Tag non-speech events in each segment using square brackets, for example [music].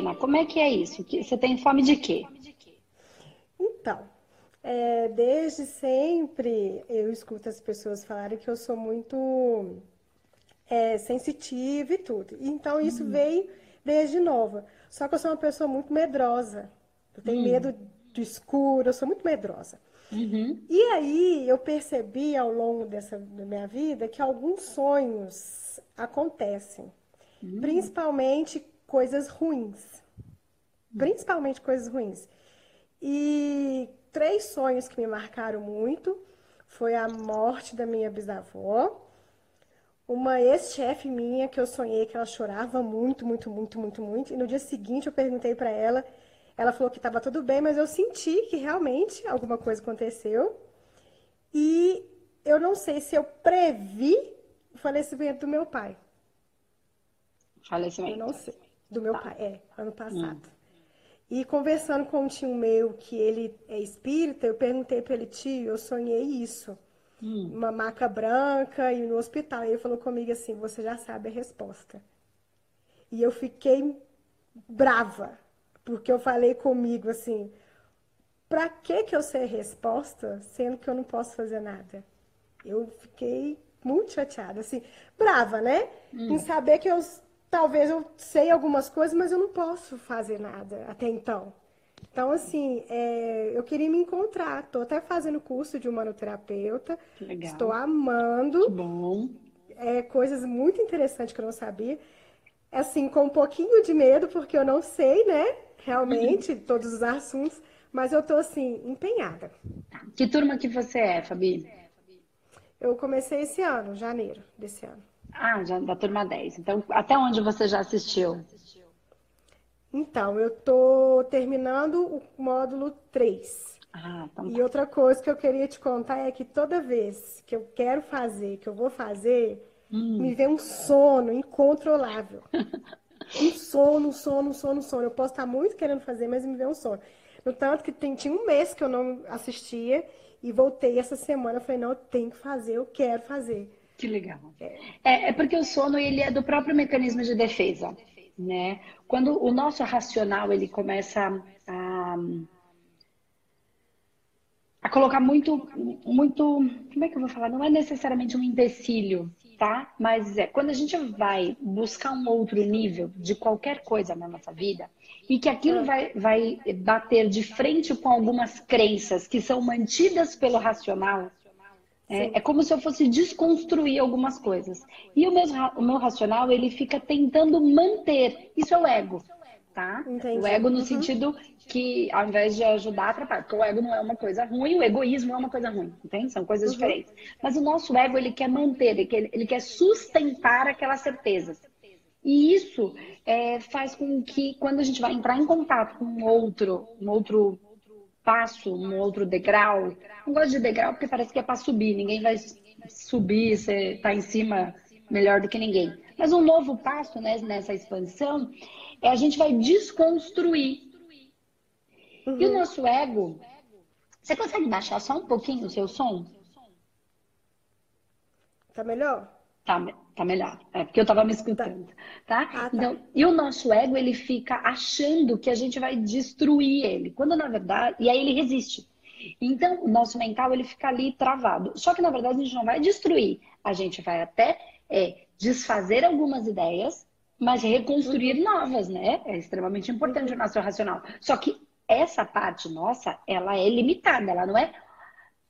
Helena, como é que é isso? Você tem fome de quê? Então, é, desde sempre eu escuto as pessoas falarem que eu sou muito é, sensitiva e tudo. Então isso hum. veio desde nova. Só que eu sou uma pessoa muito medrosa. Eu tenho hum. medo do escuro, eu sou muito medrosa. Uhum. E aí eu percebi ao longo dessa da minha vida que alguns sonhos acontecem, uhum. principalmente coisas ruins, principalmente coisas ruins. E três sonhos que me marcaram muito foi a morte da minha bisavó, uma ex-chefe minha que eu sonhei que ela chorava muito, muito, muito, muito, muito. E no dia seguinte eu perguntei para ela ela falou que estava tudo bem, mas eu senti que realmente alguma coisa aconteceu. E eu não sei se eu previ o falecimento do meu pai. Falecimento? Eu não sei. Do meu tá. pai, é, ano passado. Hum. E conversando com um tio meu, que ele é espírita, eu perguntei para ele, tio, eu sonhei isso. Hum. Uma maca branca e no hospital. E ele falou comigo assim: você já sabe a resposta. E eu fiquei brava porque eu falei comigo assim, para que que eu sei a resposta, sendo que eu não posso fazer nada? Eu fiquei muito chateada, assim, brava, né? Hum. Em saber que eu talvez eu sei algumas coisas, mas eu não posso fazer nada até então. Então, assim, é, eu queria me encontrar. Estou até fazendo curso de humanoterapeuta. Legal. Estou amando. Que bom. É, coisas muito interessantes que eu não sabia. Assim, com um pouquinho de medo, porque eu não sei, né? realmente, todos os assuntos, mas eu tô assim, empenhada. Que turma que você é, Fabi? Eu comecei esse ano, janeiro desse ano. Ah, já da turma 10. Então, até onde você já assistiu? Então, eu tô terminando o módulo 3. Ah, então... E tá. outra coisa que eu queria te contar é que toda vez que eu quero fazer, que eu vou fazer, hum. me vem um sono incontrolável. [laughs] um sono, um sono, um sono, um sono. Eu posso estar muito querendo fazer, mas me vê um sono. No tanto que tem, tinha um mês que eu não assistia e voltei essa semana. Eu falei, não, eu tenho que fazer, eu quero fazer. Que legal. É, é porque o sono ele é do próprio mecanismo de defesa, né? Quando o nosso racional ele começa a, a colocar muito, muito, como é que eu vou falar? Não é necessariamente um empecilho, tá? Mas é quando a gente vai buscar um outro nível de qualquer coisa na nossa vida e que aquilo vai, vai bater de frente com algumas crenças que são mantidas pelo racional, é, é, como se eu fosse desconstruir algumas coisas. E o meu, o meu racional, ele fica tentando manter. Isso é o ego, tá? Entendi. O ego no uhum. sentido que ao invés de ajudar, atrapalha. Porque o ego não é uma coisa ruim, o egoísmo é uma coisa ruim, entende? São coisas uhum. diferentes. Mas o nosso ego, ele quer manter, ele quer, ele quer sustentar aquelas certezas. E isso é, faz com que, quando a gente vai entrar em contato com outro, um outro passo, um outro degrau, não gosto de degrau porque parece que é para subir, ninguém vai subir, você está em cima melhor do que ninguém. Mas um novo passo né, nessa expansão é a gente vai desconstruir Uhum. E o nosso ego, você consegue baixar só um pouquinho o seu som? Tá melhor? Tá, tá melhor. É porque eu tava me escutando, tá? tá? Ah, tá? Então, e o nosso ego, ele fica achando que a gente vai destruir ele, quando na verdade, e aí ele resiste. Então, o nosso mental, ele fica ali travado. Só que na verdade a gente não vai destruir, a gente vai até é, desfazer algumas ideias, mas reconstruir uhum. novas, né? É extremamente importante o nosso racional. Só que essa parte nossa, ela é limitada, ela não é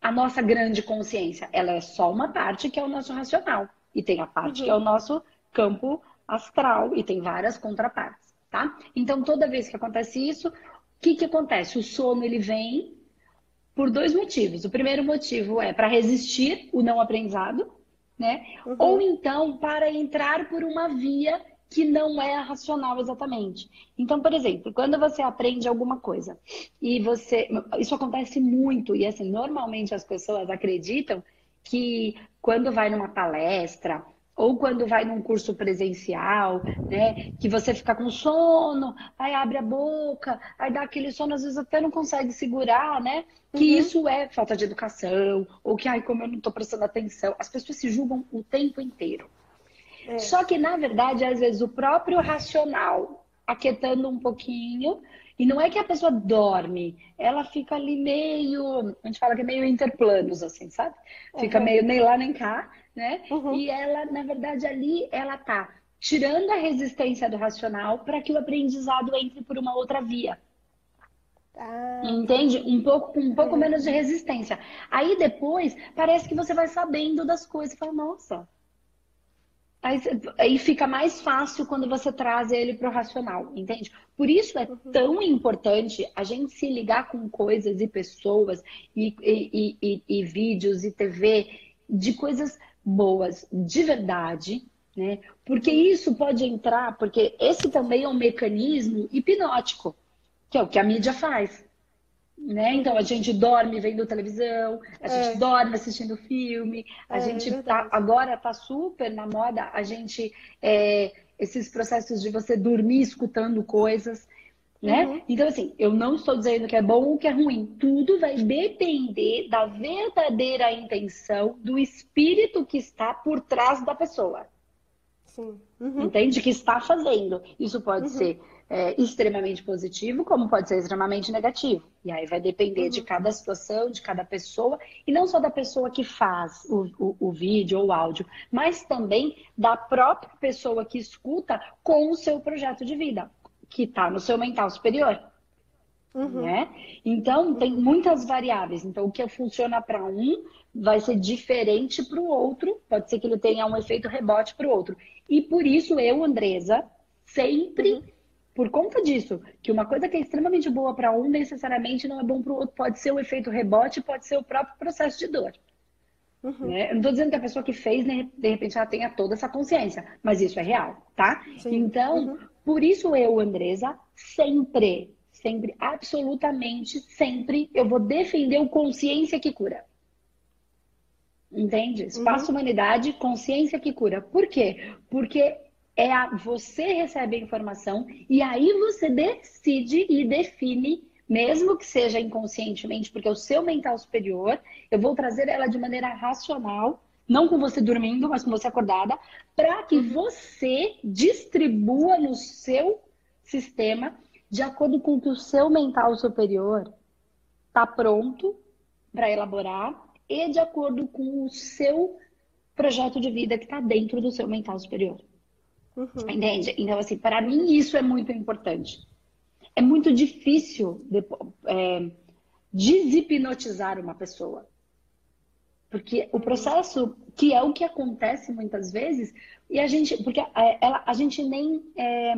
a nossa grande consciência, ela é só uma parte que é o nosso racional. E tem a parte uhum. que é o nosso campo astral, e tem várias contrapartes, tá? Então, toda vez que acontece isso, o que, que acontece? O sono, ele vem por dois motivos. O primeiro motivo é para resistir o não aprendizado, né? Uhum. Ou então para entrar por uma via que não é racional exatamente. Então, por exemplo, quando você aprende alguma coisa e você. Isso acontece muito, e assim, normalmente as pessoas acreditam que quando vai numa palestra ou quando vai num curso presencial, né, que você fica com sono, aí abre a boca, aí dá aquele sono, às vezes até não consegue segurar, né? Que uhum. isso é falta de educação, ou que, ai, como eu não estou prestando atenção. As pessoas se julgam o tempo inteiro. É. Só que, na verdade, às vezes, o próprio racional, aquietando um pouquinho. E não é que a pessoa dorme, ela fica ali meio, a gente fala que é meio interplanos, assim, sabe? Fica uhum. meio nem lá nem cá, né? Uhum. E ela, na verdade, ali, ela tá tirando a resistência do racional para que o aprendizado entre por uma outra via. Ah. Entende? Um pouco, um pouco é. menos de resistência. Aí depois, parece que você vai sabendo das coisas. Fala, nossa, Aí, aí, fica mais fácil quando você traz ele para o racional, entende? Por isso é uhum. tão importante a gente se ligar com coisas e pessoas e, e, e, e, vídeos e TV de coisas boas, de verdade, né? Porque isso pode entrar, porque esse também é um mecanismo hipnótico, que é o que a mídia faz. Né? Então a gente dorme vendo televisão, a é. gente dorme assistindo filme, a é, gente é tá, agora tá super na moda a gente é, esses processos de você dormir escutando coisas, né? Uhum. Então assim, eu não estou dizendo que é bom ou que é ruim, tudo vai depender da verdadeira intenção do espírito que está por trás da pessoa. Sim. Uhum. Entende? Que está fazendo. Isso pode uhum. ser é, extremamente positivo, como pode ser extremamente negativo. E aí vai depender uhum. de cada situação, de cada pessoa, e não só da pessoa que faz o, o, o, vídeo ou o áudio, mas também da própria pessoa que escuta com o seu projeto de vida, que está no seu mental superior. Uhum. Né? Então, tem muitas variáveis. Então, o que funciona para um vai ser diferente para o outro. Pode ser que ele tenha um efeito rebote para o outro. E por isso, eu, Andresa, sempre uhum por conta disso, que uma coisa que é extremamente boa para um necessariamente não é bom para o outro. Pode ser o efeito rebote, pode ser o próprio processo de dor. Uhum. Né? Eu não estou dizendo que a pessoa que fez, de repente, ela tenha toda essa consciência, mas isso é real, tá? Sim. Então, uhum. por isso eu, Andresa, sempre, sempre, absolutamente sempre, eu vou defender o consciência que cura. Entende? Espaço uhum. Humanidade, consciência que cura. Por quê? Porque é a, você recebe a informação e aí você decide e define, mesmo que seja inconscientemente, porque é o seu mental superior, eu vou trazer ela de maneira racional, não com você dormindo, mas com você acordada, para que uhum. você distribua no seu sistema de acordo com o que o seu mental superior está pronto para elaborar e de acordo com o seu projeto de vida que está dentro do seu mental superior. Uhum. Entende? Então, assim, para mim isso é muito importante. É muito difícil é, deshipnotizar uma pessoa. Porque o processo, que é o que acontece muitas vezes, e a gente, porque a, é, ela, a gente nem é,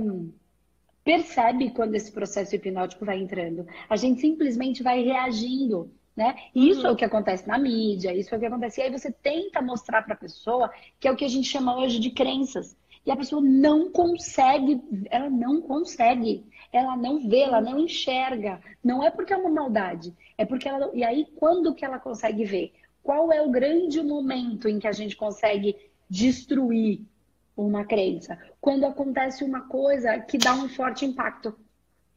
percebe quando esse processo hipnótico vai entrando. A gente simplesmente vai reagindo. Né? E isso uhum. é o que acontece na mídia, isso é o que acontece. E aí você tenta mostrar para a pessoa que é o que a gente chama hoje de crenças. E a pessoa não consegue, ela não consegue, ela não vê, ela não enxerga. Não é porque é uma maldade, é porque ela. E aí, quando que ela consegue ver? Qual é o grande momento em que a gente consegue destruir uma crença? Quando acontece uma coisa que dá um forte impacto.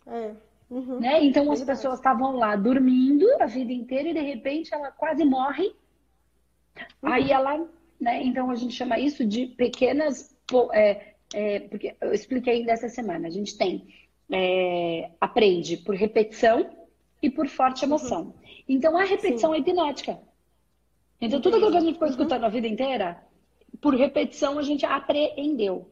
É. Uhum. Né? Então as pessoas estavam lá dormindo a vida inteira e de repente ela quase morre. Uhum. Aí ela, né? Então a gente chama isso de pequenas é, é, porque eu expliquei dessa semana, a gente tem é, aprende por repetição e por forte uhum. emoção. Uhum. Então a repetição Sim. é hipnótica. Então tudo aquilo que a gente ficou uhum. escutando a vida inteira, por repetição a gente apreendeu.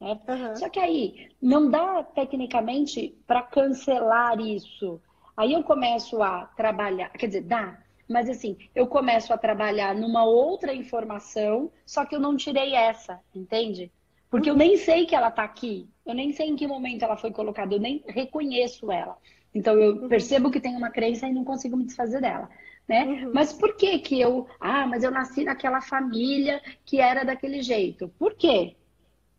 Né? Uhum. Só que aí não dá tecnicamente para cancelar isso. Aí eu começo a trabalhar, quer dizer, dá, mas assim, eu começo a trabalhar numa outra informação, só que eu não tirei essa, entende? Porque eu nem sei que ela está aqui, eu nem sei em que momento ela foi colocada, eu nem reconheço ela. Então eu uhum. percebo que tem uma crença e não consigo me desfazer dela. Né? Uhum. Mas por que que eu, ah, mas eu nasci naquela família que era daquele jeito? Por quê?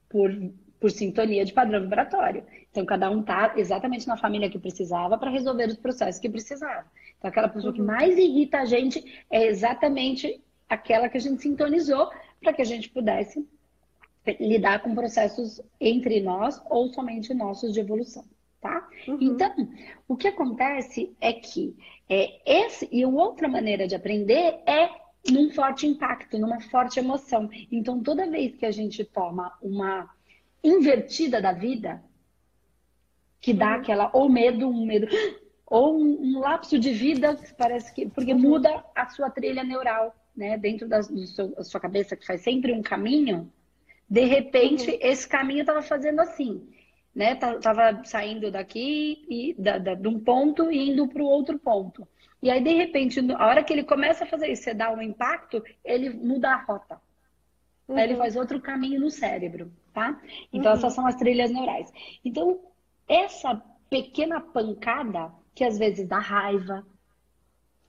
Por, por sintonia de padrão vibratório. Então cada um tá exatamente na família que precisava para resolver os processos que precisava. Então, aquela pessoa que mais irrita a gente é exatamente aquela que a gente sintonizou para que a gente pudesse lidar com processos entre nós ou somente nossos de evolução, tá? Uhum. Então, o que acontece é que é, esse e outra maneira de aprender é num forte impacto, numa forte emoção. Então, toda vez que a gente toma uma invertida da vida, que dá uhum. aquela ou medo, um medo, ou um, um lapso de vida, parece que porque uhum. muda a sua trilha neural, né? Dentro da, seu, sua cabeça que faz sempre um caminho, de repente uhum. esse caminho estava fazendo assim, né? Tava saindo daqui e da, da, de um ponto e indo para o outro ponto. E aí, de repente, a hora que ele começa a fazer isso, você dá um impacto, ele muda a rota. Uhum. Aí ele uhum. faz outro caminho no cérebro, tá? Então, uhum. essas são as trilhas neurais. Então, essa pequena pancada, que às vezes dá raiva,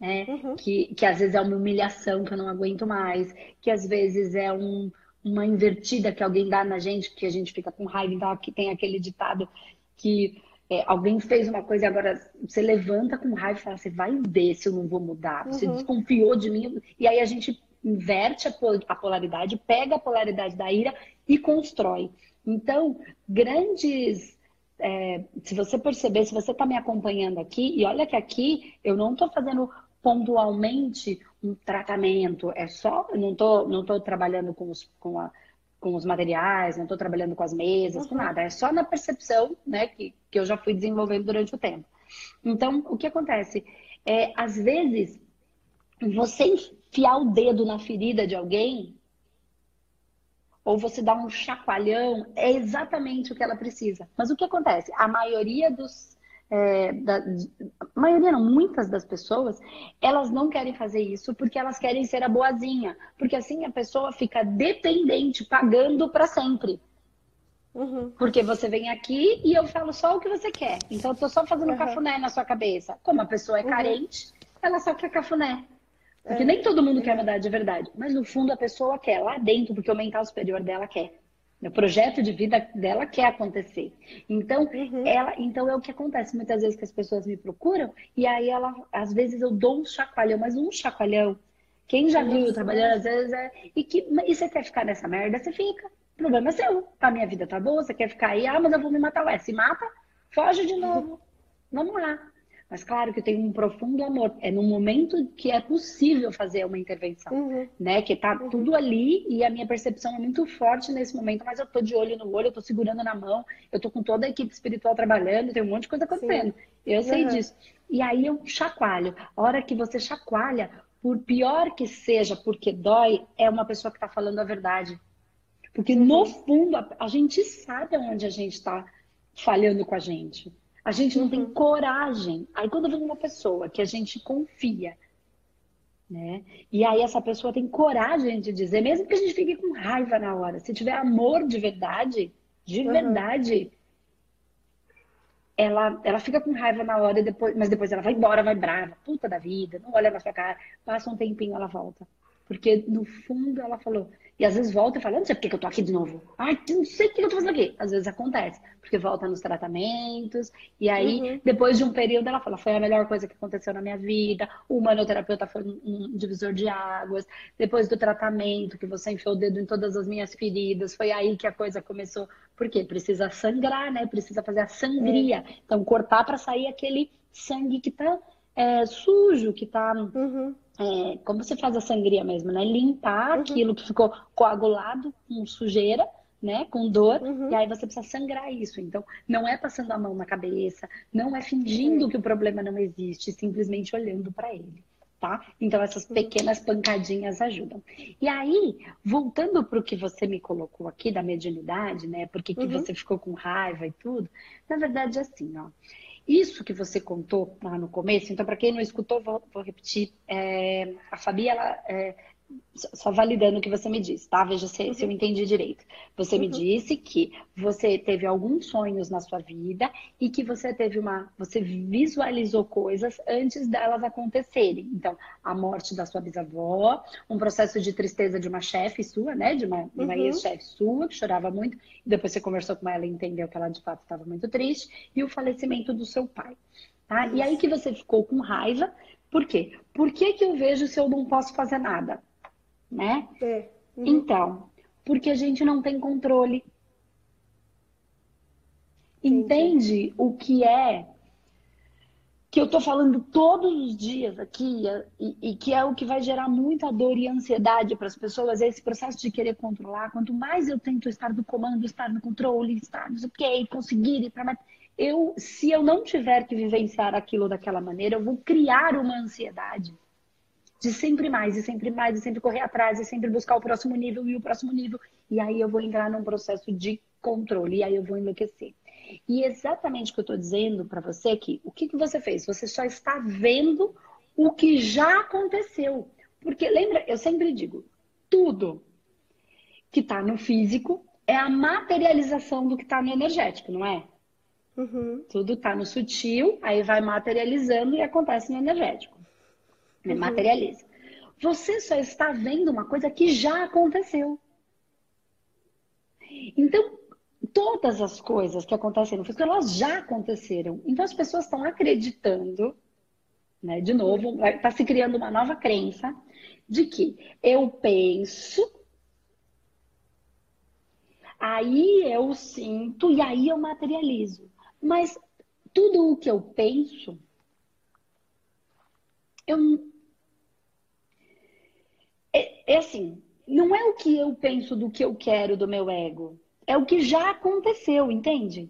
né? Uhum. Que, que às vezes é uma humilhação que eu não aguento mais, que às vezes é um, uma invertida que alguém dá na gente, que a gente fica com raiva, então aqui tem aquele ditado que é, alguém fez uma coisa e agora você levanta com raiva e fala, você vai ver se eu não vou mudar. Você uhum. desconfiou de mim. E aí a gente inverte a polaridade, pega a polaridade da ira e constrói. Então, grandes. É, se você perceber, se você está me acompanhando aqui, e olha que aqui eu não estou fazendo pontualmente um tratamento, é só, não estou não tô trabalhando com, os, com a com os materiais, não estou trabalhando com as mesas, uhum. com nada. É só na percepção, né, que, que eu já fui desenvolvendo durante o tempo. Então, o que acontece? É, às vezes, você enfiar o dedo na ferida de alguém, ou você dar um chacoalhão, é exatamente o que ela precisa. Mas o que acontece? A maioria dos é, da, a maioria não, muitas das pessoas, elas não querem fazer isso porque elas querem ser a boazinha. Porque assim a pessoa fica dependente, pagando para sempre. Uhum. Porque você vem aqui e eu falo só o que você quer. Então eu tô só fazendo uhum. cafuné na sua cabeça. Como a pessoa é uhum. carente, ela só quer cafuné. Porque é. nem todo mundo quer mudar de verdade. Mas no fundo a pessoa quer, lá dentro, porque o mental superior dela quer. O projeto de vida dela quer acontecer. Então, uhum. ela, então é o que acontece muitas vezes que as pessoas me procuram e aí ela, às vezes eu dou um chacoalhão, mas um chacoalhão. Quem já viu trabalhando às vezes é e que e você quer ficar nessa merda, você fica. O problema é seu. A minha vida tá boa, você quer ficar aí, ah, mas eu vou me matar. Ué, se mata, foge de novo. [laughs] Vamos lá. Mas claro que eu tenho um profundo amor. É no momento que é possível fazer uma intervenção, uhum. né? Que tá uhum. tudo ali e a minha percepção é muito forte nesse momento, mas eu tô de olho no olho, eu tô segurando na mão, eu tô com toda a equipe espiritual trabalhando, tem um monte de coisa acontecendo. Sim. Eu sei uhum. disso. E aí eu chacoalho. A hora que você chacoalha, por pior que seja, porque dói, é uma pessoa que tá falando a verdade. Porque no uhum. fundo, a, a gente sabe onde a gente tá falhando com a gente. A gente não tem uhum. coragem. Aí quando vem uma pessoa que a gente confia, né? E aí essa pessoa tem coragem de dizer, mesmo que a gente fique com raiva na hora, se tiver amor de verdade, de uhum. verdade, ela, ela fica com raiva na hora, depois, mas depois ela vai embora, vai brava, puta da vida, não olha na sua cara, passa um tempinho, ela volta. Porque no fundo ela falou, e às vezes volta e fala, não sei por que eu tô aqui de novo. Ai, não sei o que eu tô fazendo aqui. Às vezes acontece, porque volta nos tratamentos. E aí, uhum. depois de um período, ela fala, foi a melhor coisa que aconteceu na minha vida. O humanoterapeuta foi um divisor de águas. Depois do tratamento, que você enfiou o dedo em todas as minhas feridas, foi aí que a coisa começou. Porque precisa sangrar, né? Precisa fazer a sangria. Uhum. Então, cortar para sair aquele sangue que tá é, sujo, que tá... Uhum é, como você faz a sangria mesmo, né? Limpar uhum. aquilo que ficou coagulado com sujeira, né? Com dor, uhum. e aí você precisa sangrar isso. Então, não é passando a mão na cabeça, não é fingindo uhum. que o problema não existe, simplesmente olhando para ele. Tá? Então, essas uhum. pequenas pancadinhas ajudam. E aí, voltando para o que você me colocou aqui da mediunidade, né? Porque que uhum. você ficou com raiva e tudo, na verdade, é assim, ó. Isso que você contou lá no começo, então, para quem não escutou, vou, vou repetir. É, a Fabi, ela, é, só validando o que você me disse, tá? Veja se, uhum. se eu uhum. entendi direito. Você uhum. me disse que você teve alguns sonhos na sua vida e que você teve uma. Você visualizou coisas antes delas acontecerem. Então, a morte da sua bisavó, um processo de tristeza de uma chefe sua, né? De uma, uma uhum. ex-chefe sua, que chorava muito. Depois você conversou com ela e entendeu que ela de fato estava muito triste. E o falecimento do seu pai. Tá? E aí que você ficou com raiva. Por quê? Por que, que eu vejo se eu não posso fazer nada? Né? É. Uhum. Então, porque a gente não tem controle. Entende o que é que eu tô falando todos os dias aqui e, e, que é o que vai gerar muita dor e ansiedade para as pessoas, é esse processo de querer controlar. Quanto mais eu tento estar no comando, estar no controle, estar não sei o que, conseguir ir para eu, se eu não tiver que vivenciar aquilo daquela maneira, eu vou criar uma ansiedade de sempre mais, e sempre mais, e sempre correr atrás, e sempre buscar o próximo nível e o próximo nível. E aí eu vou entrar num processo de controle, e aí eu vou enlouquecer. E exatamente o que eu estou dizendo para você aqui, o que, que você fez? Você só está vendo o que já aconteceu. Porque lembra, eu sempre digo, tudo que está no físico é a materialização do que está no energético, não é? Uhum. Tudo está no sutil, aí vai materializando e acontece no energético. Uhum. Materializa. Você só está vendo uma coisa que já aconteceu. Então, todas as coisas que acontecem no elas já aconteceram. Então, as pessoas estão acreditando, né, de novo, está se criando uma nova crença de que eu penso, aí eu sinto e aí eu materializo. Mas tudo o que eu penso, eu. É, é assim, não é o que eu penso do que eu quero do meu ego. É o que já aconteceu, entende?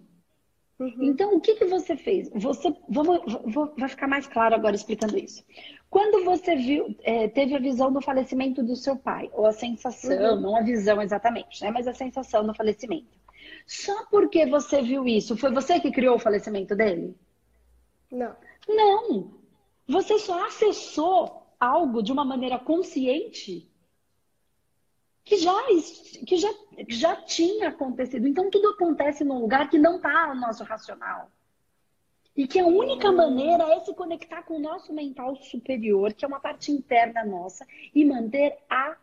Uhum. Então, o que, que você fez? Você, vou, vou, vai ficar mais claro agora explicando isso. Quando você viu, é, teve a visão do falecimento do seu pai, ou a sensação, uhum. não a visão exatamente, né, mas a sensação do falecimento. Só porque você viu isso, foi você que criou o falecimento dele? Não. Não. Você só acessou algo de uma maneira consciente que já, que já, já tinha acontecido. Então, tudo acontece num lugar que não está no nosso racional. E que a única maneira é se conectar com o nosso mental superior, que é uma parte interna nossa, e manter a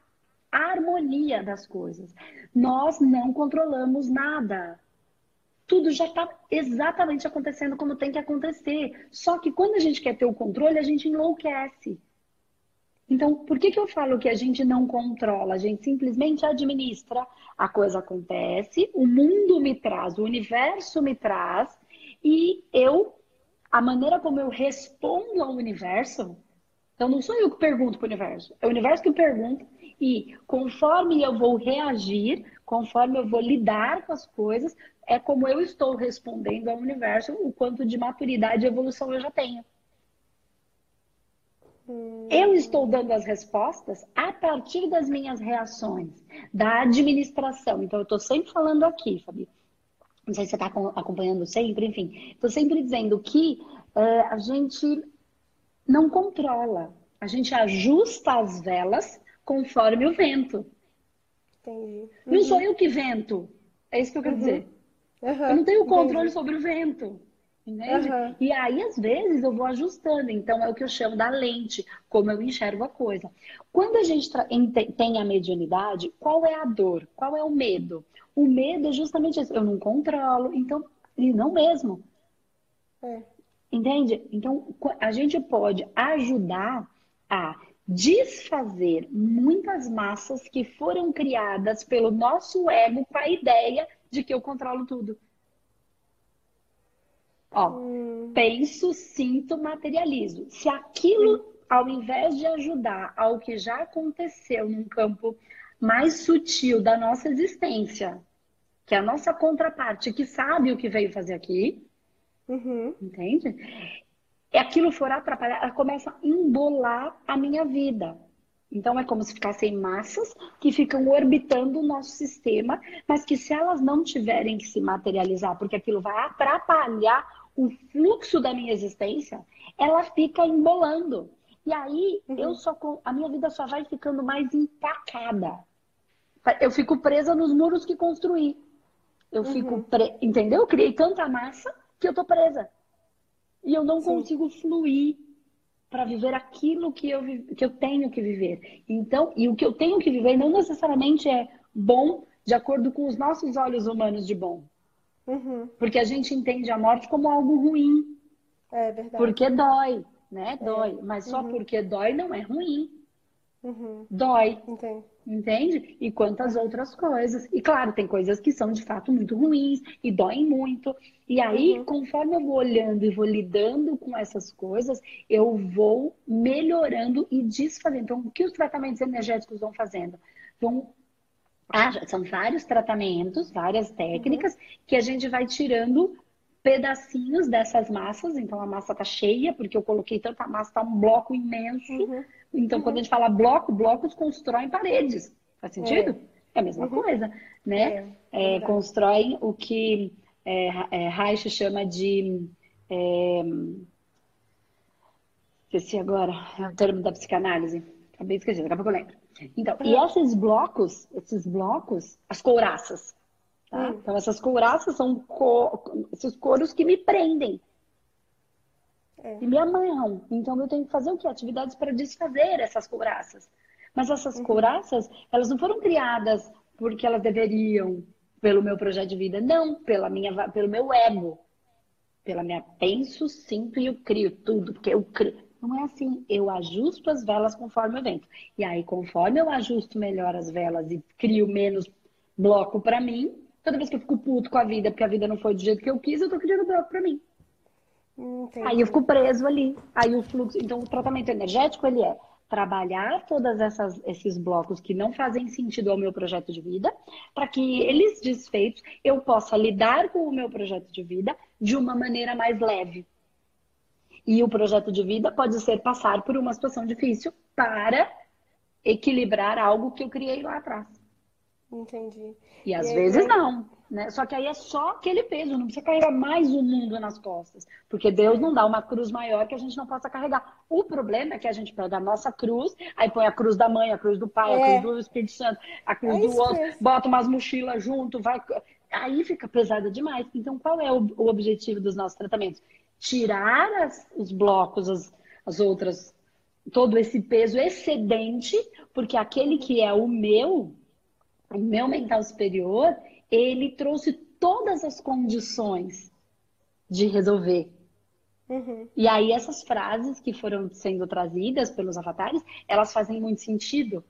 harmonia das coisas. Nós não controlamos nada. Tudo já está exatamente acontecendo como tem que acontecer. Só que quando a gente quer ter o controle, a gente enlouquece. Então, por que, que eu falo que a gente não controla? A gente simplesmente administra, a coisa acontece, o mundo me traz, o universo me traz, e eu, a maneira como eu respondo ao universo, então não sou eu que pergunto para o universo, é o universo que pergunta, e conforme eu vou reagir, conforme eu vou lidar com as coisas, é como eu estou respondendo ao universo, o quanto de maturidade e evolução eu já tenho. Eu estou dando as respostas a partir das minhas reações, da administração. Então, eu estou sempre falando aqui, Fabi. Não sei se você está acompanhando sempre, enfim. Estou sempre dizendo que é, a gente não controla. A gente ajusta as velas conforme o vento. Entendi. Uhum. Não sou eu que vento. É isso que eu quero uhum. dizer. Uhum. Eu não tenho controle Entendi. sobre o vento. Entende? Uhum. E aí, às vezes, eu vou ajustando. Então, é o que eu chamo da lente, como eu enxergo a coisa. Quando a gente tem a mediunidade, qual é a dor? Qual é o medo? O medo é justamente isso. Eu não controlo, então, e não mesmo. É. Entende? Então, a gente pode ajudar a desfazer muitas massas que foram criadas pelo nosso ego com a ideia de que eu controlo tudo. Ó, hum. penso, sinto, materializo. Se aquilo, ao invés de ajudar ao que já aconteceu num campo mais sutil da nossa existência, que é a nossa contraparte, que sabe o que veio fazer aqui, uhum. entende? E aquilo for atrapalhar, ela começa a embolar a minha vida. Então é como se ficassem massas que ficam orbitando o nosso sistema, mas que se elas não tiverem que se materializar, porque aquilo vai atrapalhar o fluxo da minha existência, ela fica embolando. E aí uhum. eu só a minha vida só vai ficando mais empacada. Eu fico presa nos muros que construí. Eu uhum. fico, pre... entendeu? Eu criei tanta massa que eu tô presa. E eu não Sim. consigo fluir para viver aquilo que eu, que eu tenho que viver. Então, e o que eu tenho que viver não necessariamente é bom de acordo com os nossos olhos humanos de bom. Uhum. Porque a gente entende a morte como algo ruim. É verdade. Porque dói, né? É. Dói. Mas só uhum. porque dói não é ruim. Uhum. Dói. Entendi. Entende? E quantas outras coisas. E claro, tem coisas que são de fato muito ruins e doem muito. E aí, uhum. conforme eu vou olhando e vou lidando com essas coisas, eu vou melhorando e desfazendo. Então, o que os tratamentos energéticos vão fazendo? Vão ah, são vários tratamentos, várias técnicas uhum. que a gente vai tirando pedacinhos dessas massas, então a massa tá cheia, porque eu coloquei tanta massa, tá um bloco imenso. Uhum. Então, uhum. quando a gente fala bloco, blocos constroem paredes. Faz sentido? É, é a mesma uhum. coisa, né? É, é, constroem o que é, é, Reich chama de. É, esqueci agora, é um termo da psicanálise. Acabei esquecendo, daqui a pouco eu lembro. Então, e esses blocos, esses blocos, as couraças, tá? Hum. Então, essas couraças são co esses coros que me prendem. É. E me amanham. Então, eu tenho que fazer o quê? Atividades para desfazer essas couraças. Mas essas uhum. couraças, elas não foram criadas porque elas deveriam, pelo meu projeto de vida. Não, pela minha, pelo meu ego. Pela minha penso, sinto e eu crio tudo. Porque eu crio. Não é assim. Eu ajusto as velas conforme o vento. E aí, conforme eu ajusto melhor as velas e crio menos bloco para mim, toda vez que eu fico puto com a vida, porque a vida não foi do jeito que eu quis, eu tô criando bloco para mim. Entendi. Aí eu fico preso ali. Aí o fluxo. Então, o tratamento energético, ele é trabalhar todos esses blocos que não fazem sentido ao meu projeto de vida, para que eles desfeitos eu possa lidar com o meu projeto de vida de uma maneira mais leve. E o projeto de vida pode ser passar por uma situação difícil para equilibrar algo que eu criei lá atrás. Entendi. E às e vezes aí... não. Né? Só que aí é só aquele peso, não precisa carregar mais o mundo nas costas. Porque Deus não dá uma cruz maior que a gente não possa carregar. O problema é que a gente pega a nossa cruz, aí põe a cruz da mãe, a cruz do pai, é. a cruz do Espírito Santo, a cruz é do outro, mesmo. bota umas mochilas junto, vai. Aí fica pesada demais. Então, qual é o objetivo dos nossos tratamentos? Tirar as, os blocos, as, as outras, todo esse peso excedente, porque aquele que é o meu, o meu mental superior, ele trouxe todas as condições de resolver. Uhum. E aí essas frases que foram sendo trazidas pelos avatares, elas fazem muito sentido.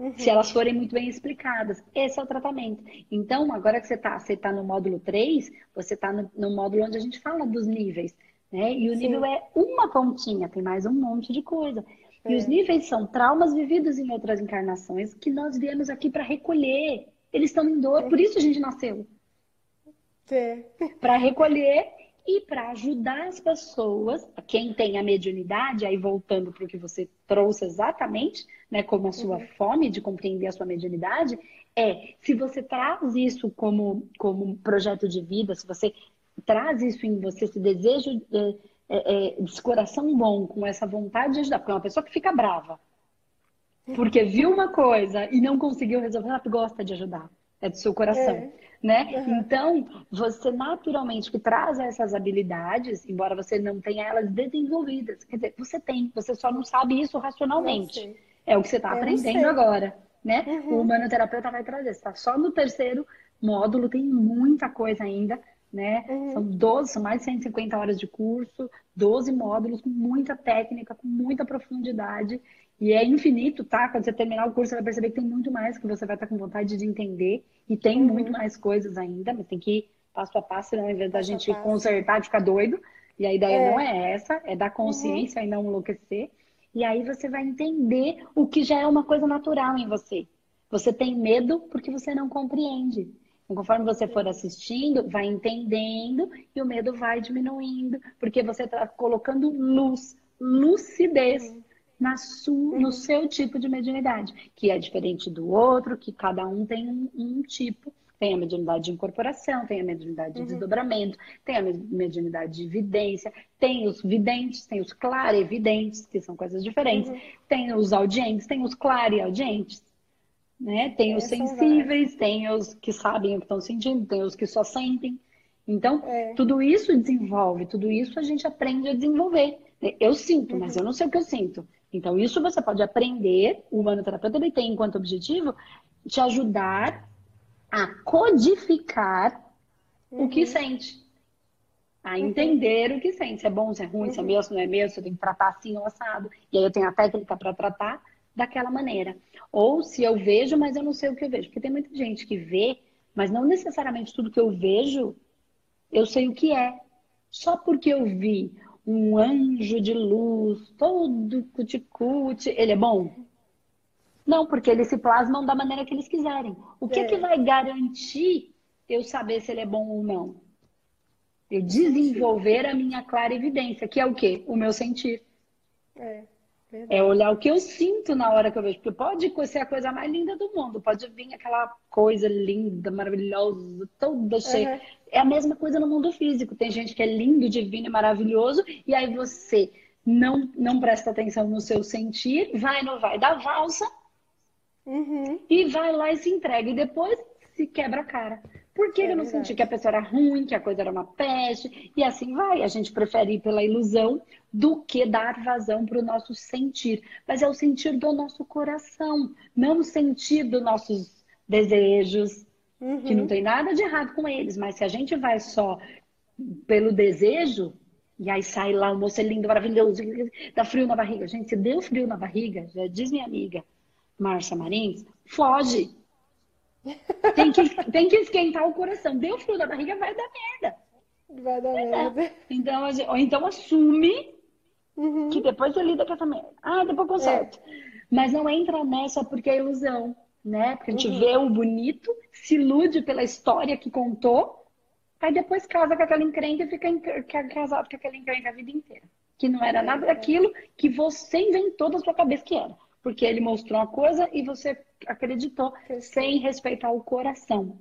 Uhum. Se elas forem muito bem explicadas. Esse é o tratamento. Então, agora que você está você tá no módulo 3, você está no, no, módulo onde a gente fala dos níveis. Né? E o Sim. nível é uma pontinha, tem mais um monte de coisa. É. E os níveis são traumas vividos em outras encarnações que nós viemos aqui para recolher. Eles estão em dor, por isso a gente nasceu. Para recolher e para ajudar as pessoas, quem tem a mediunidade, aí voltando para o que você trouxe exatamente, né, como a sua uhum. fome de compreender a sua mediunidade, é se você traz isso como, como projeto de vida, se você traz isso em você, esse desejo é, é, é, desse coração bom, com essa vontade de ajudar, porque é uma pessoa que fica brava, porque viu uma coisa e não conseguiu resolver, ela gosta de ajudar. É do seu coração, é. Né? Uhum. Então, você naturalmente que traz essas habilidades, embora você não tenha elas desenvolvidas, quer dizer, você tem, você só não sabe isso racionalmente. É o que você está aprendendo agora, né? Uhum. O humanoterapeuta vai trazer. Está só no terceiro módulo, tem muita coisa ainda, né? Uhum. São 12, são mais de 150 horas de curso, 12 módulos com muita técnica, com muita profundidade. E é infinito, tá? Quando você terminar o curso, você vai perceber que tem muito mais que você vai estar com vontade de entender. E tem uhum. muito mais coisas ainda, mas tem que ir passo a passo, senão, ao invés da gente consertar, ficar doido. E a ideia é. não é essa, é dar consciência uhum. e não enlouquecer. E aí você vai entender o que já é uma coisa natural em você. Você tem medo porque você não compreende. E conforme você for assistindo, vai entendendo e o medo vai diminuindo, porque você está colocando luz, lucidez. Uhum na no seu tipo de mediunidade, que é diferente do outro, que cada um tem um, um tipo. Tem a mediunidade de incorporação, tem a mediunidade de uhum. desdobramento, tem a mediunidade de evidência, tem os videntes, tem os clarevidentes, que são coisas diferentes, uhum. tem os audientes, tem os clareaudientes, né? Tem os sensíveis, tem os que sabem o que estão sentindo, tem os que só sentem. Então, é. tudo isso desenvolve, tudo isso a gente aprende a desenvolver. Eu sinto, uhum. mas eu não sei o que eu sinto. Então, isso você pode aprender, o humanoterapeuta ele tem enquanto objetivo te ajudar a codificar uhum. o que uhum. sente. A uhum. entender uhum. o que sente. Se é bom, se é ruim, uhum. se é uhum. meu, se não é meu, se eu tenho que tratar assim ou assado. E aí eu tenho a técnica para tratar daquela maneira. Ou se eu vejo, mas eu não sei o que eu vejo. Porque tem muita gente que vê, mas não necessariamente tudo que eu vejo, eu sei o que é. Só porque eu vi um anjo de luz, todo cuticute, ele é bom? Não, porque eles se plasmam da maneira que eles quiserem. O que, é. que vai garantir eu saber se ele é bom ou não? Eu desenvolver a minha clara evidência, que é o quê? O meu sentir. É. Verdade. É olhar o que eu sinto na hora que eu vejo. Porque pode ser a coisa mais linda do mundo, pode vir aquela coisa linda, maravilhosa, toda cheia. Uhum. É a mesma coisa no mundo físico. Tem gente que é lindo, divino e maravilhoso, e aí você não, não presta atenção no seu sentir, vai no vai da valsa uhum. e vai lá e se entrega. E depois se quebra a cara. Por que é eu não verdade. senti que a pessoa era ruim, que a coisa era uma peste? E assim vai. A gente prefere ir pela ilusão do que dar vazão para o nosso sentir. Mas é o sentir do nosso coração, não o sentir dos nossos desejos, uhum. que não tem nada de errado com eles. Mas se a gente vai só pelo desejo, e aí sai lá o moço é lindo, maravilhoso, dá frio na barriga. Gente, se deu frio na barriga, já diz minha amiga Márcia Marins, foge. [laughs] Tem que, tem que esquentar o coração. Deu frio na barriga, vai dar merda. Vai dar merda. Então, ou então assume uhum. que depois você lida com essa merda. Ah, depois conserto. É. Mas não entra nessa porque é ilusão, né? Porque a gente uhum. vê o bonito, se ilude pela história que contou, aí depois casa com aquela encrenca e fica casado com aquela encrenca a vida inteira. Que não era nada daquilo que você inventou da sua cabeça que era. Porque ele mostrou uma coisa e você acreditou sem respeitar o coração.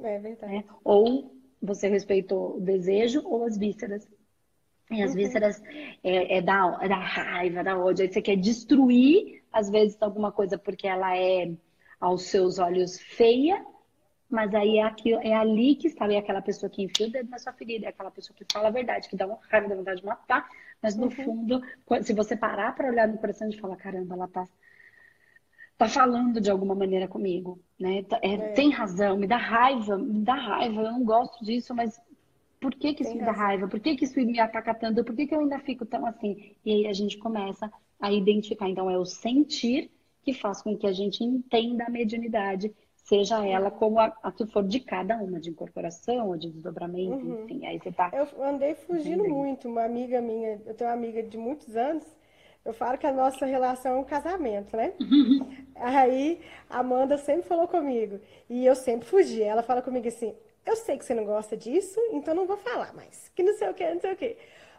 É verdade. Né? Ou você respeitou o desejo ou as vísceras. E as uhum. vísceras é, é, da, é da raiva, da ódio. Aí você quer destruir, às vezes, alguma coisa porque ela é, aos seus olhos, feia, mas aí é, aqui, é ali que está é aquela pessoa que enfia o dedo na sua ferida, é aquela pessoa que fala a verdade, que dá uma raiva, dá vontade de matar, mas no uhum. fundo, se você parar para olhar no coração e falar, caramba, ela tá tá falando de alguma maneira comigo, né? Tá, é, é. Tem razão, me dá raiva, me dá raiva, eu não gosto disso, mas por que que isso tem me dá raiva? Por que que isso me ataca tanto? Por que que eu ainda fico tão assim? E aí a gente começa a identificar. Então, é o sentir que faz com que a gente entenda a mediunidade, seja ela como a, a que for de cada uma, de incorporação ou de desdobramento, uhum. enfim. Aí você tá. Eu andei fugindo entendendo. muito. Uma amiga minha, eu tenho uma amiga de muitos anos, eu falo que a nossa relação é um casamento, né? Aí a Amanda sempre falou comigo. E eu sempre fugi. Ela fala comigo assim: eu sei que você não gosta disso, então não vou falar mais. Que não sei o que, não sei o que.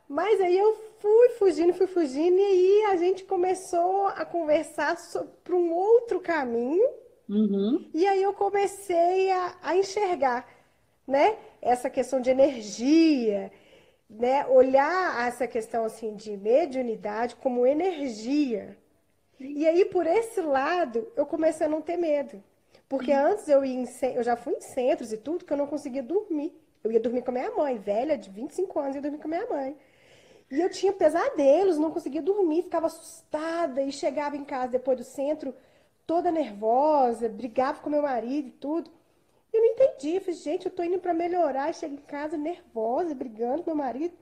Mas aí eu fui fugindo, fui fugindo, e aí a gente começou a conversar para um outro caminho. Uhum. E aí eu comecei a, a enxergar, né? Essa questão de energia né, olhar essa questão assim de mediunidade como energia. E aí, por esse lado, eu comecei a não ter medo. Porque uhum. antes eu, ia em, eu já fui em centros e tudo que eu não conseguia dormir. Eu ia dormir com a minha mãe, velha, de 25 anos, ia dormir com a minha mãe. E eu tinha pesadelos, não conseguia dormir, ficava assustada e chegava em casa depois do centro toda nervosa, brigava com meu marido e tudo. Eu não entendi. Eu falei, gente, eu tô indo para melhorar. Chego em casa nervosa, brigando com meu marido,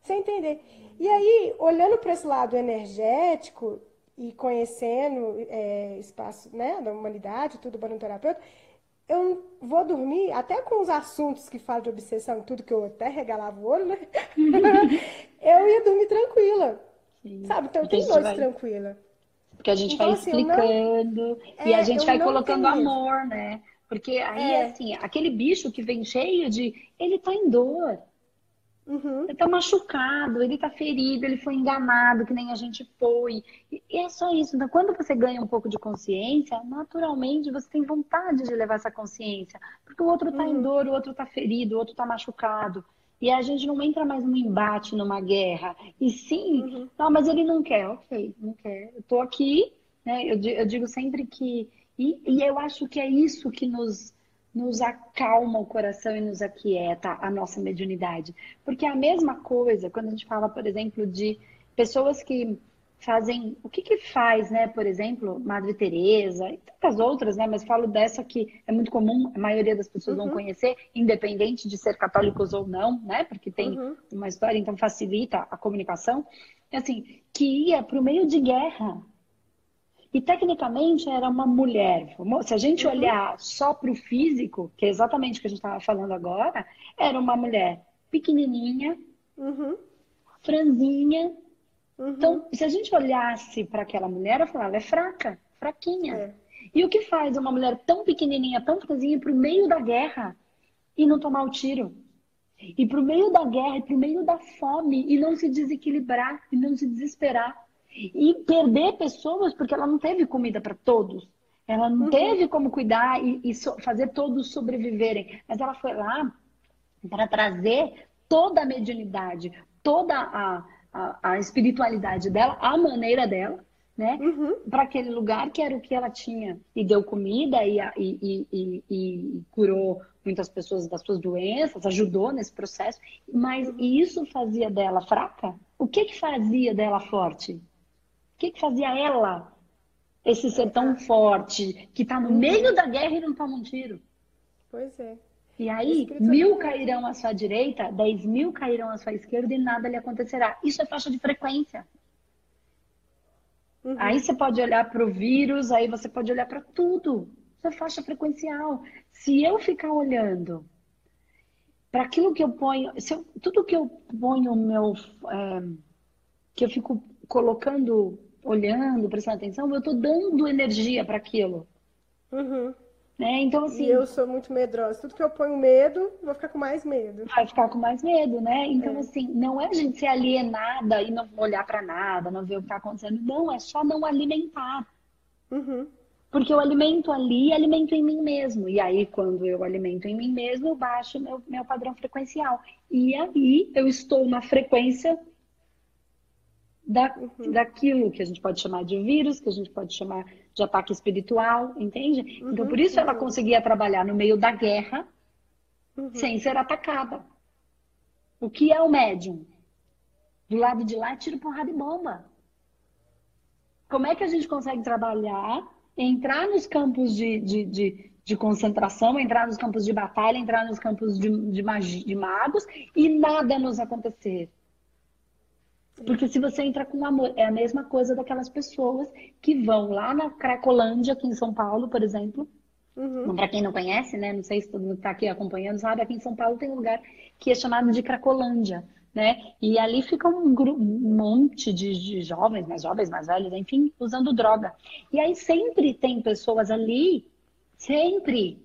sem entender. E aí, olhando para esse lado energético e conhecendo é, espaço né, da humanidade, tudo um terapeuta, eu vou dormir, até com os assuntos que falam de obsessão e tudo, que eu até regalava o olho, né? [laughs] eu ia dormir tranquila. Sim. Sabe? Então eu tenho noite vai... tranquila. Porque a gente então, vai assim, explicando não... e a é, gente vai colocando amor, né? Porque aí, é. assim, aquele bicho que vem cheio de. Ele tá em dor. Uhum. Ele tá machucado, ele tá ferido, ele foi enganado, que nem a gente foi. E é só isso. Então, quando você ganha um pouco de consciência, naturalmente você tem vontade de levar essa consciência. Porque o outro tá uhum. em dor, o outro tá ferido, o outro tá machucado. E a gente não entra mais num embate, numa guerra. E sim, uhum. não, mas ele não quer. Ok, não quer. Eu tô aqui, né? Eu, eu digo sempre que e, e eu acho que é isso que nos, nos acalma o coração e nos aquieta a nossa mediunidade. Porque é a mesma coisa quando a gente fala, por exemplo, de pessoas que fazem. O que que faz, né? Por exemplo, Madre Teresa e tantas outras, né? Mas falo dessa que é muito comum, a maioria das pessoas uhum. vão conhecer, independente de ser católicos ou não, né? Porque tem uhum. uma história, então facilita a comunicação. Assim, que ia para o meio de guerra e tecnicamente era uma mulher. Se a gente uhum. olhar só para o físico, que é exatamente o que a gente estava falando agora, era uma mulher pequenininha, uhum. franzinha. Uhum. Então, se a gente olhasse para aquela mulher, eu falava, ela é fraca, fraquinha. É. E o que faz uma mulher tão pequenininha, tão franzinha, para o meio da guerra e não tomar o tiro? E para o meio da guerra, para o meio da fome, e não se desequilibrar, e não se desesperar. E perder pessoas porque ela não teve comida para todos. Ela não uhum. teve como cuidar e, e so, fazer todos sobreviverem. Mas ela foi lá para trazer toda a mediunidade, toda a, a, a, espiritualidade dela, a maneira dela, né? Uhum. Para aquele lugar que era o que ela tinha. E deu comida e, e, e, e, curou muitas pessoas das suas doenças, ajudou nesse processo. Mas uhum. isso fazia dela fraca? O que, que fazia dela forte? O que, que fazia ela esse ser tão forte, que está no meio da guerra e não toma um tiro? Pois é. E aí, mil cairão à sua direita, dez mil cairão à sua esquerda e nada lhe acontecerá. Isso é faixa de frequência. Uhum. Aí você pode olhar para o vírus, aí você pode olhar para tudo. Isso é faixa frequencial. Se eu ficar olhando para aquilo que eu ponho, eu, tudo que eu ponho meu, é, que eu fico colocando, olhando, prestando atenção, eu estou dando energia para aquilo. Uhum. Né? Então, assim. E eu sou muito medrosa. Tudo que eu ponho medo, vou ficar com mais medo. Vai ficar com mais medo, né? Então, é. assim, não é a gente ser alienada e não olhar para nada, não ver o que está acontecendo. Não, é só não alimentar. Uhum. Porque eu alimento ali alimento em mim mesmo. E aí, quando eu alimento em mim mesmo, eu baixo meu, meu padrão frequencial. E aí, eu estou na frequência da, uhum. daquilo que a gente pode chamar de vírus, que a gente pode chamar de ataque espiritual, entende? Uhum, então, por isso ela conseguia trabalhar no meio da guerra uhum. sem ser atacada. O que é o médium? Do lado de lá, tiro porrada e bomba. Como é que a gente consegue trabalhar, entrar nos campos de, de, de, de concentração, entrar nos campos de batalha, entrar nos campos de, de, de magos e nada nos acontecer? Porque se você entra com amor, é a mesma coisa daquelas pessoas que vão lá na Cracolândia, aqui em São Paulo, por exemplo. Uhum. Para quem não conhece, né? Não sei se todo mundo está aqui acompanhando, sabe? Aqui em São Paulo tem um lugar que é chamado de Cracolândia, né? E ali fica um, grupo, um monte de, de jovens, mais jovens, mais velhos, enfim, usando droga. E aí sempre tem pessoas ali, sempre,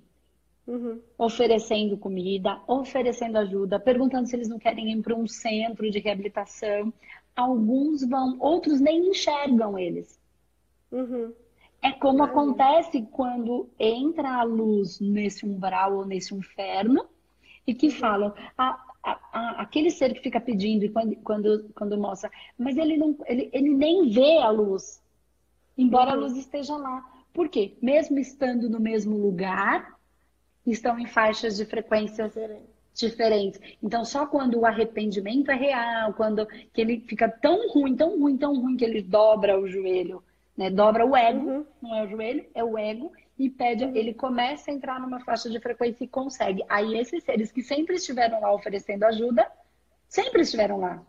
Uhum. oferecendo comida, oferecendo ajuda, perguntando se eles não querem ir para um centro de reabilitação. Alguns vão, outros nem enxergam eles. Uhum. É como acontece quando entra a luz nesse umbral ou nesse inferno e que uhum. falam, a, a, a, aquele ser que fica pedindo e quando, quando, quando mostra, mas ele, não, ele, ele nem vê a luz, embora a uhum. luz esteja lá. Por quê? Mesmo estando no mesmo lugar, estão em faixas de frequência diferentes. Então, só quando o arrependimento é real, quando que ele fica tão ruim, tão ruim, tão ruim que ele dobra o joelho, né? Dobra o ego, uhum. não é o joelho, é o ego e pede, uhum. ele começa a entrar numa faixa de frequência e consegue. Aí esses seres que sempre estiveram lá oferecendo ajuda, sempre estiveram lá.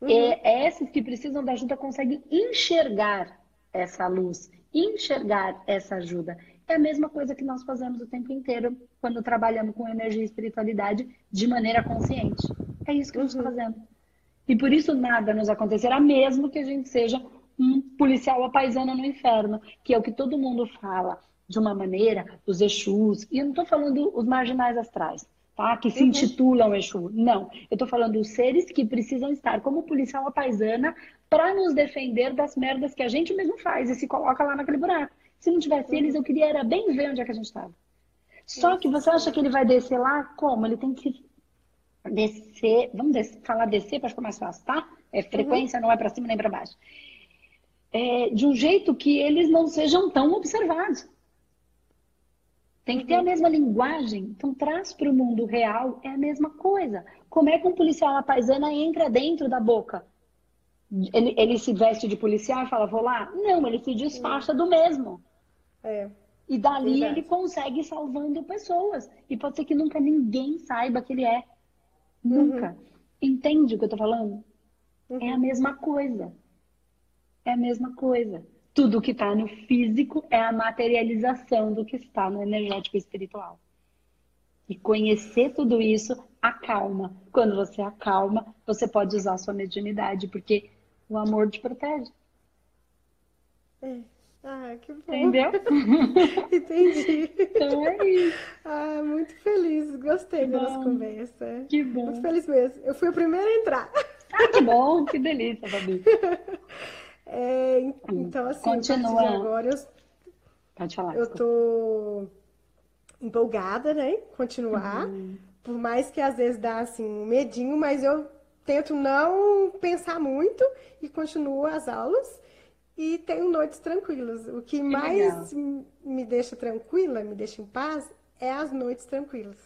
Uhum. E esses que precisam da ajuda conseguem enxergar essa luz, enxergar essa ajuda. É a mesma coisa que nós fazemos o tempo inteiro quando trabalhamos com energia e espiritualidade de maneira consciente. É isso que nós estamos fazendo. E por isso nada nos acontecerá, mesmo que a gente seja um policial apaisano no inferno, que é o que todo mundo fala de uma maneira, os Exus, e eu não estou falando os marginais astrais, tá? Que se uhum. intitulam Exu. Não, eu estou falando os seres que precisam estar como policial apaisana para nos defender das merdas que a gente mesmo faz e se coloca lá naquele buraco. Se não tivesse uhum. eles, eu queria era bem ver onde é que a gente estava. Só que você acha que ele vai descer lá como? Ele tem que descer. Vamos descer, falar descer para ficar mais fácil, tá? É frequência, uhum. não é para cima nem para baixo. É, de um jeito que eles não sejam tão observados. Tem que ter a uhum. mesma linguagem. Então, traz para o mundo real é a mesma coisa. Como é que um policial na paisana entra dentro da boca? Ele, ele se veste de policial e fala, vou lá? Não, ele se disfarça do mesmo. É. E dali Verdade. ele consegue ir salvando pessoas. E pode ser que nunca ninguém saiba que ele é. Nunca. Uhum. Entende o que eu tô falando? Uhum. É a mesma coisa. É a mesma coisa. Tudo que está no físico é a materialização do que está no energético espiritual. E conhecer tudo isso acalma. Quando você acalma, você pode usar a sua mediunidade, porque o amor te protege. É. Ah, que bom. Entendeu? [laughs] Entendi. Então é isso. Ah, muito feliz. Gostei da nossa conversa. Que Muito bom. feliz mesmo. Eu fui a primeira a entrar. Ah, que bom, que delícia, Fabi. [laughs] É, en- então, assim, Continua. agora eu, Pode falar. eu tô empolgada, né? Continuar. Uhum. Por mais que às vezes dá assim um medinho, mas eu tento não pensar muito e continuo as aulas e tenho noites tranquilas. O que mais m- me deixa tranquila, me deixa em paz, é as noites tranquilas.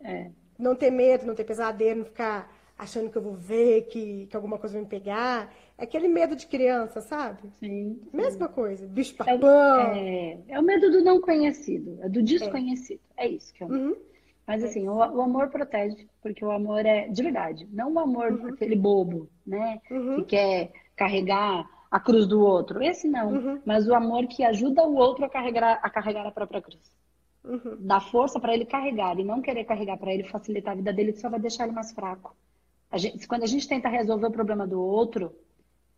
É, Não ter medo, não ter pesadelo, não ficar achando que eu vou ver, que, que alguma coisa vai me pegar. É aquele medo de criança, sabe? sim. sim. Mesma coisa, bicho É, papão. é, é o medo do não conhecido, é do desconhecido. É isso que eu Uhum. Mas assim, o, o amor protege, porque o amor é de verdade, não o amor aquele bobo, né? Uhum. Que quer carregar a cruz do outro. Esse não, Uhum. mas o amor que ajuda o outro a carregar a, carregar a própria cruz. Uhum. Dá força para ele carregar e não querer carregar para ele facilitar a vida dele, só vai deixar ele mais fraco. A gente- quando a gente tenta resolver o problema do outro,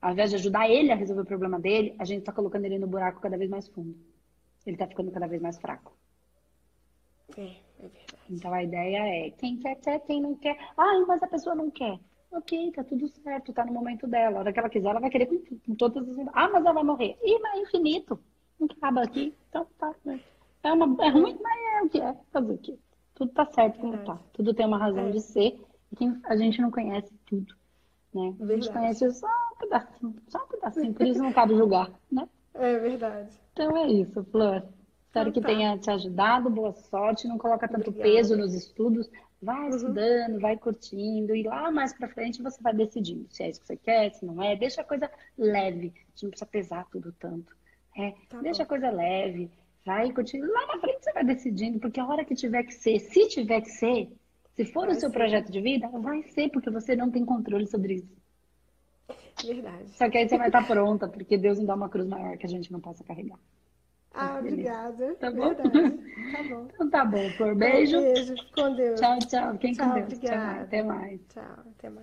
ao invés de ajudar ele a resolver o problema dele, a gente está colocando ele no buraco cada vez mais fundo. Ele está ficando cada vez mais fraco. É, é verdade. Então a ideia é quem quer, quer, quem não quer. Ah, mas a pessoa não quer. Ok, tá tudo certo, tá no momento dela. A hora que ela quiser, ela vai querer com, com todas as. Ah, mas ela vai morrer. Ih, mas é infinito. Não acaba aqui. Então tá. né? É, uma, é ruim, mas é o que é. Fazer o quê? Tudo tá certo como tá. Tudo tem uma razão É. de ser. E a gente não conhece tudo. Né? A gente conhece só um pedacinho, só um pedacinho. Por isso não cabe julgar, né? É verdade. Então é isso, Flor. Espero Então que tá. tenha te ajudado. Boa sorte. Não coloca tanto Obrigada. peso nos estudos. Vai Uhum. estudando, vai curtindo. E lá mais pra frente você vai decidindo se é isso que você quer, se não é. Deixa a coisa leve. A gente não precisa pesar tudo tanto. É, Tá deixa bom. a coisa leve. Vai curtindo. Lá na frente você vai decidindo. Porque a hora que tiver que ser, se tiver que ser, se for Vai o seu ser. projeto de vida, vai ser, porque você não tem controle sobre isso. Verdade. Só que aí você vai estar pronta, porque Deus não dá uma cruz maior que a gente não possa carregar. Ah, obrigada. Tá bom? Verdade. Tá bom. [laughs] Então tá bom, Flor. Beijo. Beijo. Com Deus. Tchau, tchau. Com Tchau, Deus. Tchau, obrigada. até mais. Tchau. Até mais.